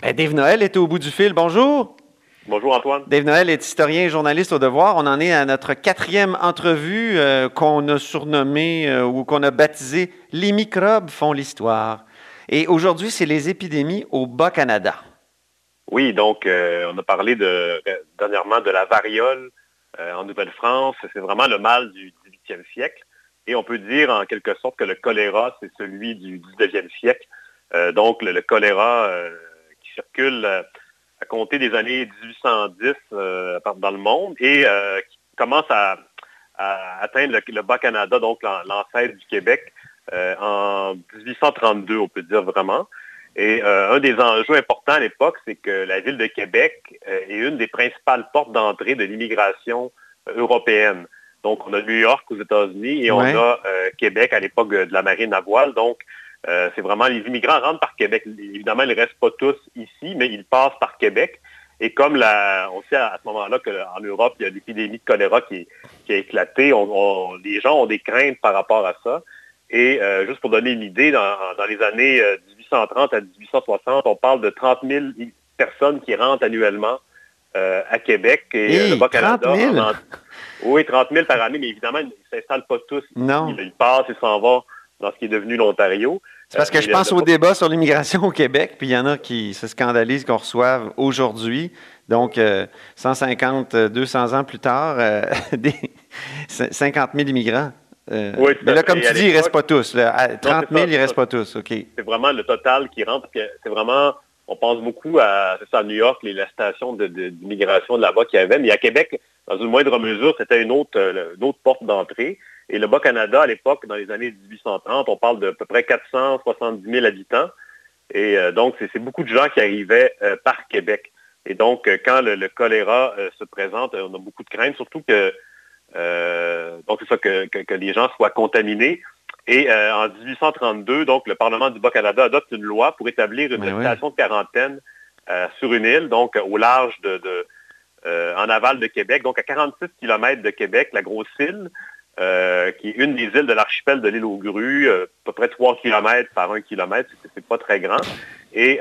Ben, Dave Noël est au bout du fil. Bonjour. Bonjour Antoine. Dave Noël est historien et journaliste au Devoir. On en est à notre quatrième entrevue euh, qu'on a surnommée euh, ou qu'on a baptisée Les microbes font l'histoire. Et aujourd'hui, c'est les épidémies au Bas-Canada. Oui, donc euh, on a parlé de, dernièrement de la variole en Nouvelle-France. C'est vraiment le mal du 18e siècle. Et on peut dire en quelque sorte que le choléra, c'est celui du 19e siècle. donc le, choléra circule à compter des années 1810 dans le monde et qui commence à, atteindre le, Bas-Canada, donc l'ancêtre du Québec, en 1832, on peut dire vraiment. Et euh, un des enjeux importants à l'époque, c'est que la ville de Québec euh, est une des principales portes d'entrée de l'immigration euh, européenne. Donc, on a New York aux États-Unis et on a Québec à l'époque de la marine à voile. Donc, c'est vraiment les immigrants rentrent par Québec. Évidemment, ils ne restent pas tous ici, mais ils passent par Québec. Et comme la, on sait à ce moment-là qu'en Europe, il y a l'épidémie de choléra qui, a éclaté, les gens ont des craintes par rapport à ça. Et juste pour donner une idée, dans, dans les années 1830 à 1860, on parle de 30 000 personnes qui rentrent annuellement euh, à Québec et euh, le Bas-Canada. Oui, 30 000 par année, mais évidemment, ils ne s'installent pas tous. Non. Ils, passent, ils s'en vont dans ce qui est devenu l'Ontario. C'est parce que je euh, pense au débat sur l'immigration au Québec, puis il y en a qui se scandalisent qu'on reçoive aujourd'hui, donc 150, 200 ans plus tard, des 50 000 immigrants. Euh, mais là, comme tu dis, ils ne restent pas tous. 30 000, ils ne restent pas tous. OK. C'est vraiment le total qui rentre. C'est vraiment, on pense beaucoup à, ça, New York, les, la station d'immigration de, là-bas qu'il y avait. Mais à Québec, dans une moindre mesure, c'était une autre, euh, une autre porte d'entrée. Et le Bas-Canada, à l'époque, dans les années 1830, on parle de à peu près 470 000 habitants. Et euh, donc, c'est beaucoup de gens qui arrivaient par Québec. Et donc, quand le, le choléra se présente, on a beaucoup de craintes, surtout que euh, donc, c'est ça que, les gens soient contaminés. Et euh, en 1832, donc, le Parlement du Bas-Canada adopte une loi pour établir une station de quarantaine euh, sur une île, donc au large de, en aval de Québec, donc à 46 km de Québec, la grosse île, qui est une des îles de l'archipel de l'île aux grues, à peu près 3 km par 1 km, c'est pas très grand. Et,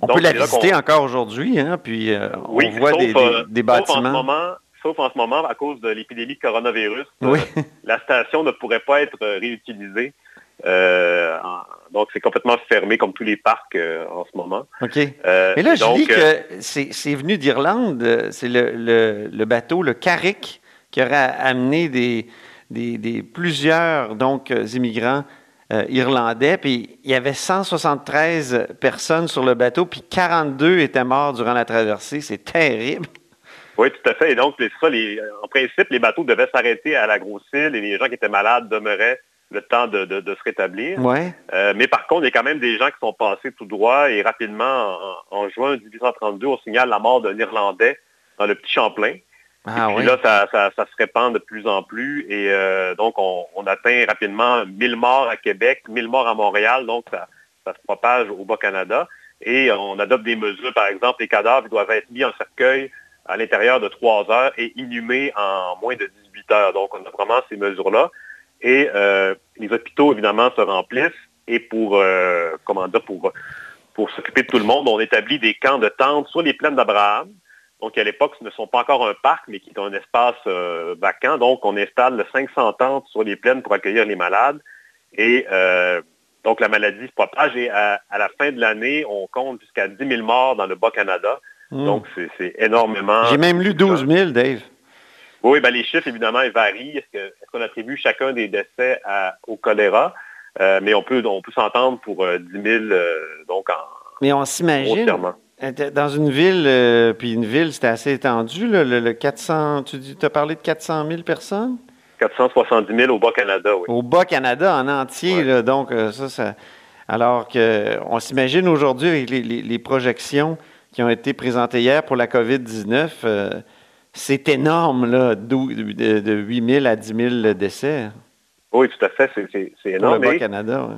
on peut la visiter encore aujourd'hui, hein, puis on voit des, des, bâtiments sauf en ce moment, à cause de l'épidémie de coronavirus, euh, la station ne pourrait pas être euh, réutilisée. Euh, donc, c'est complètement fermé comme tous les parcs en ce moment. OK. Mais là, je dis que c'est venu d'Irlande. C'est le, bateau, le Carrick, qui aurait amené des, des, plusieurs donc, immigrants irlandais. Puis il y avait 173 personnes sur le bateau, puis 42 étaient morts durant la traversée. C'est terrible. Oui, tout à fait. Et donc, c'est ça, en principe, les bateaux devaient s'arrêter à la grosse île et les gens qui étaient malades demeuraient le temps de, se rétablir. Ouais. Euh, mais par contre, il y a quand même des gens qui sont passés tout droit et rapidement, en, juin 1832, on signale la mort d'un Irlandais dans le Petit Champlain. Ah, et puis là, ça, se répand de plus en plus. Et euh, donc, on, atteint rapidement 1000 morts à Québec, 1000 morts à Montréal. Donc, ça, ça se propage au Bas-Canada. Et on adopte des mesures. Par exemple, les cadavres doivent être mis en cercueil à l'intérieur de trois heures et inhumé en moins de 18 heures. Donc, on a vraiment ces mesures-là. Et euh, les hôpitaux, évidemment, se remplissent. Et pour, euh, comment dire, pour, pour s'occuper de tout le monde, on établit des camps de tentes sur les plaines d'Abraham. Donc, à l'époque, ce ne sont pas encore un parc, mais qui est un espace euh, vacant. Donc, on installe 500 tentes sur les plaines pour accueillir les malades. Et donc, la maladie se propage. Et à, à la fin de l'année, on compte jusqu'à 10 000 morts dans le Bas-Canada. Hmm. Donc, c'est énormément. J'ai même lu 12 000, Dave. Oui, ben, les chiffres, évidemment, ils varient. Est-ce qu'on attribue chacun des décès au choléra? Euh, mais on peut, on peut s'entendre pour 10 euh, 000, euh, donc en... Mais on s'imagine, dans une ville, puis une ville, c'était assez étendu, le, 400, tu dis, as parlé de 400 000 personnes? 470 000 au Bas-Canada, oui. Au Bas-Canada en entier, donc ça, ça... Alors qu'on s'imagine aujourd'hui avec les projections qui ont été présentés hier pour la COVID-19, euh, c'est énorme, là, de, de 8 000 à 10 000 décès. Oui, tout à fait, c'est énorme. Pour le Canada,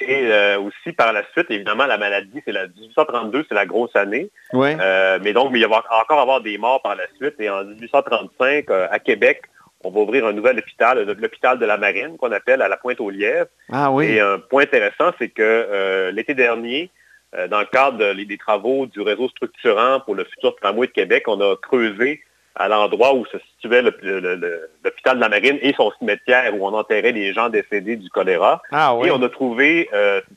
Et euh, aussi, par la suite, évidemment, la maladie, c'est la 1832, c'est la grosse année. Oui. Euh, mais donc, il va y encore avoir des morts par la suite. Et en 1835, à Québec, on va ouvrir un nouvel hôpital, l'hôpital de la Marine, qu'on appelle à la Pointe-aux-Lièvres. Ah oui. Et un point intéressant, c'est que l'été dernier, dans le cadre des travaux du réseau structurant pour le futur tramway de Québec, on a creusé à l'endroit où se situait l'hôpital de la Marine et son cimetière où on enterrait les gens décédés du choléra. Ah et on a trouvé,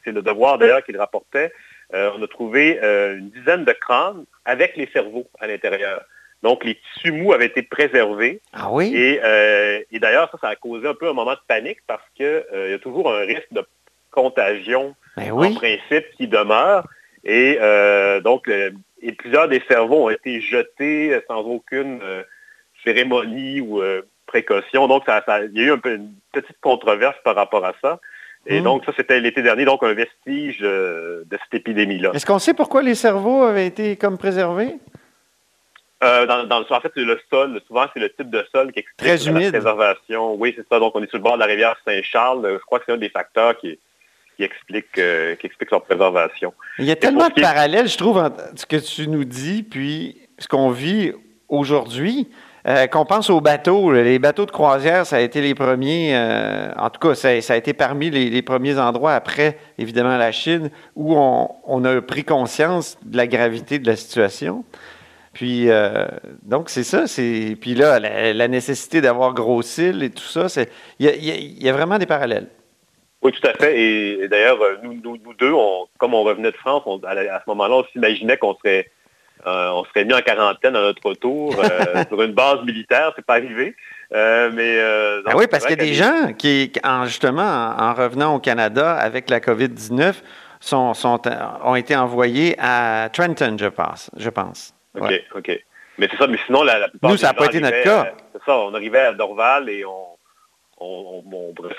c'est le devoir d'ailleurs qu'il rapportait, on a trouvé une dizaine de crânes avec les cerveaux à l'intérieur. Donc, les tissus mous avaient été préservés. Ah oui? Et, euh, d'ailleurs, ça, ça a causé un peu un moment de panique parce qu'il euh, y a toujours un risque de contagion ben en principe qui demeure. Et euh, donc, et plusieurs des cerveaux ont été jetés sans aucune cérémonie ou précaution. Donc, ça, il y a eu un peu une petite controverse par rapport à ça. Et hmm. donc, ça, c'était l'été dernier, donc un vestige de cette épidémie-là. Est-ce qu'on sait pourquoi les cerveaux avaient été comme préservés? Euh, dans, en fait, c'est le sol. Souvent, c'est le type de sol qui explique la préservation. Oui, c'est ça. Donc, on est sur le bord de la rivière Saint-Charles. Je crois que c'est un des facteurs qui, explique, euh, qui explique leur préservation. Il y a tellement de parallèles, je trouve, entre ce que tu nous dis puis ce qu'on vit aujourd'hui. Euh, qu'on pense aux bateaux, les bateaux de croisière, ça a été les premiers, en tout cas, ça, a été parmi les, premiers endroits après, évidemment, la Chine, où on, on, a pris conscience de la gravité de la situation. Puis, euh, donc, c'est ça. C'est, puis là, la, nécessité d'avoir gros cils et tout ça, il y, a, vraiment des parallèles. Oui, tout à fait. Et, d'ailleurs, euh, nous, deux, comme on revenait de France, à, ce moment-là, on s'imaginait qu'on serait, euh, on serait mis en quarantaine à notre retour sur une base militaire. C'est pas arrivé. mais, ah oui, parce qu'il y a des gens qui, justement, en, revenant au Canada avec la COVID-19, sont, ont été envoyés à Trenton, je pense. Je pense. OK, OK. Mais c'est ça, mais sinon, la, plupart Nous, ça n'a pas été notre cas. C'est ça, on arrivait à Dorval et on, on,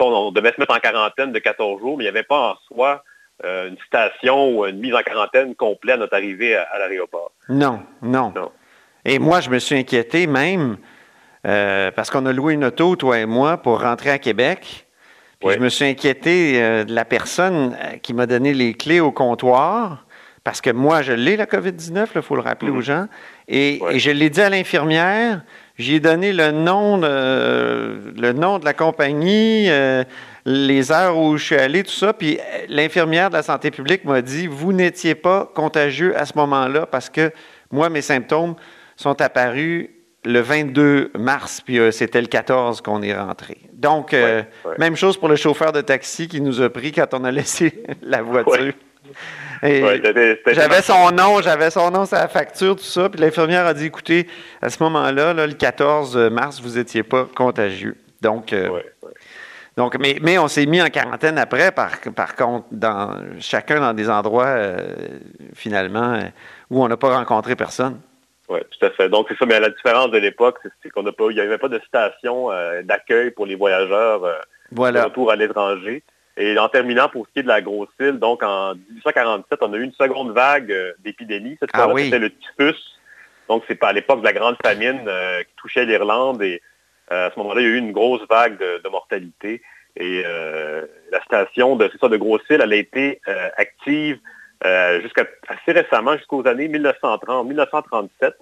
on, devait se mettre en quarantaine de 14 jours, mais il n'y avait pas en soi euh, une station ou une mise en quarantaine complète à notre arrivée à, l'aéroport. Non, non, Et moi, je me suis inquiété même euh, parce qu'on a loué une auto, toi et moi, pour rentrer à Québec. Puis je me suis inquiété euh, de la personne qui m'a donné les clés au comptoir parce que moi, je l'ai, la COVID-19, il faut le rappeler aux mhm. gens, et, je l'ai dit à l'infirmière, j'ai donné le nom, de, le nom de la compagnie, euh, les heures où je suis allé, tout ça, puis l'infirmière de la santé publique m'a dit, vous n'étiez pas contagieux à ce moment-là parce que moi, mes symptômes sont apparus le 22 mars, puis euh, c'était le 14 qu'on est rentré. Donc, euh, même chose pour le chauffeur de taxi qui nous a pris quand on a laissé la voiture j'avais son nom, j'avais son nom, sa facture, tout ça. Puis l'infirmière a dit, écoutez, à ce moment-là, le 14 mars, vous n'étiez pas contagieux. Donc, euh, donc mais, mais on s'est mis en quarantaine après, par, par contre, dans, chacun dans des endroits, euh, finalement, euh, où on n'a pas rencontré personne. Oui, tout à fait. Donc, c'est ça. Mais la différence de l'époque, c'est qu'on n'a pas, il n'y avait pas de station d'accueil pour les voyageurs voilà. de retour à l'étranger. Et en terminant pour ce qui est de la grosse île, donc en 1847, on a eu une seconde vague euh, d'épidémie. Cette ah fois-là, c'était le typhus. Donc, c'est pas à l'époque de la grande famine euh, qui touchait l'Irlande. Et euh, à ce moment-là, il y a eu une grosse vague de, mortalité. Et la station de, ça, de Grosse-Île, elle a été active jusqu'à assez récemment, jusqu'aux années 1930, 1937.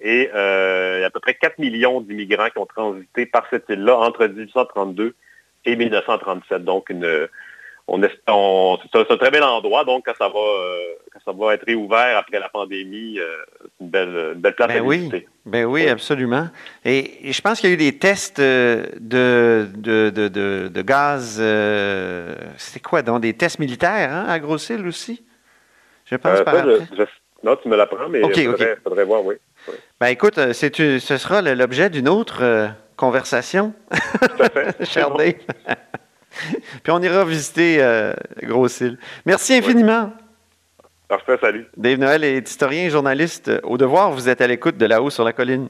Et il y a à peu près 4 millions d'immigrants qui ont transité par cette île-là entre 1832 et 1937. Donc, une, on, c'est un très bel endroit. Donc, quand ça va, euh, ça va être réouvert après la pandémie, euh, c'est une belle, belle place ben à oui. Ben oui, absolument. Et, je pense qu'il y a eu des tests de, de, de, de, gaz. Euh, c'est quoi, donc des tests militaires hein, à Grosse-Île aussi? Je pense par Non, tu me l'apprends, mais il faudrait, voir, oui. Ben écoute, ce sera l'objet d'une autre conversation. Tout à fait. Cher Dave. Puis on ira visiter euh, Gros-Île. Merci infiniment. Parfait, salut. Dave Noël est historien et journaliste au devoir. Vous êtes à l'écoute de là-haut sur la colline.